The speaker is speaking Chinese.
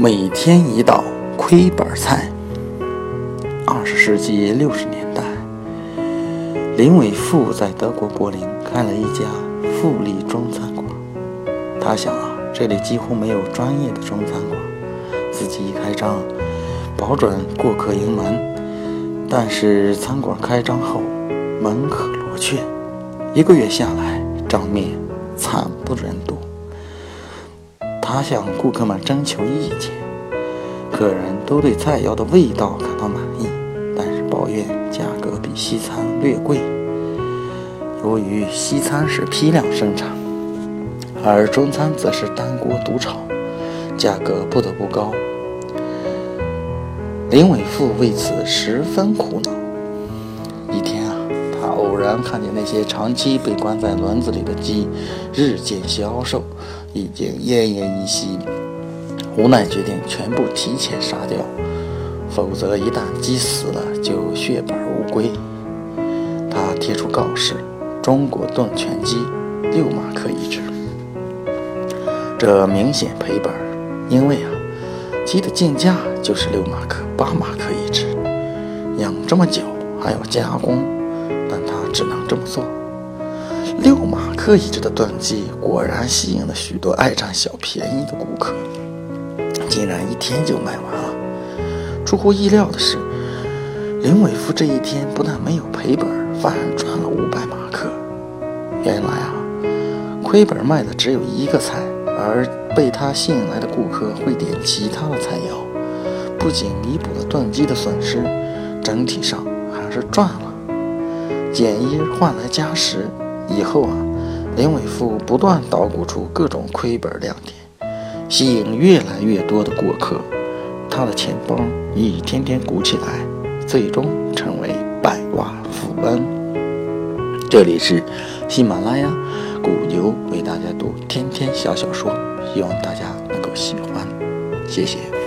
每天一道亏本菜。二十世纪六十年代，林伟富在德国柏林开了一家富丽中餐馆。他想啊，这里几乎没有专业的中餐馆，自己一开张，保准过客盈门。但是餐馆开张后，门可罗雀，一个月下来，账面惨不忍睹。他向顾客们征求意见，客人都对菜肴的味道感到满意，但是抱怨价格比西餐略贵。由于西餐是批量生产，而中餐则是单锅独炒，价格不得不高。林伟富为此十分苦恼。偶然看见那些长期被关在笼子里的鸡日渐消瘦。已经奄奄一息，无奈决定全部提前杀掉，否则一旦鸡死了就血本无归。他贴出告示：中国炖全鸡六马克一只。这明显赔本，因为啊，鸡的进价就是六马克、八马克一只，养这么久还要加工，只能这么做。六马克一只的炖鸡果然吸引了许多爱占小便宜的顾客，竟然一天就卖完了。出乎意料的是，林伟夫这一天不但没有赔本，反而赚了五百马克。原来啊，亏本卖的只有一个菜，而被他吸引来的顾客会点其他的菜肴，不仅弥补了炖鸡的损失，整体上还是赚了。减一换来加十。以后啊，林伟富不断捣鼓出各种亏本亮点，吸引越来越多的过客，他的钱包一天天鼓起来，最终成为百万富翁。这里是喜马拉雅古牛为大家读天天小小说，希望大家能够喜欢，谢谢。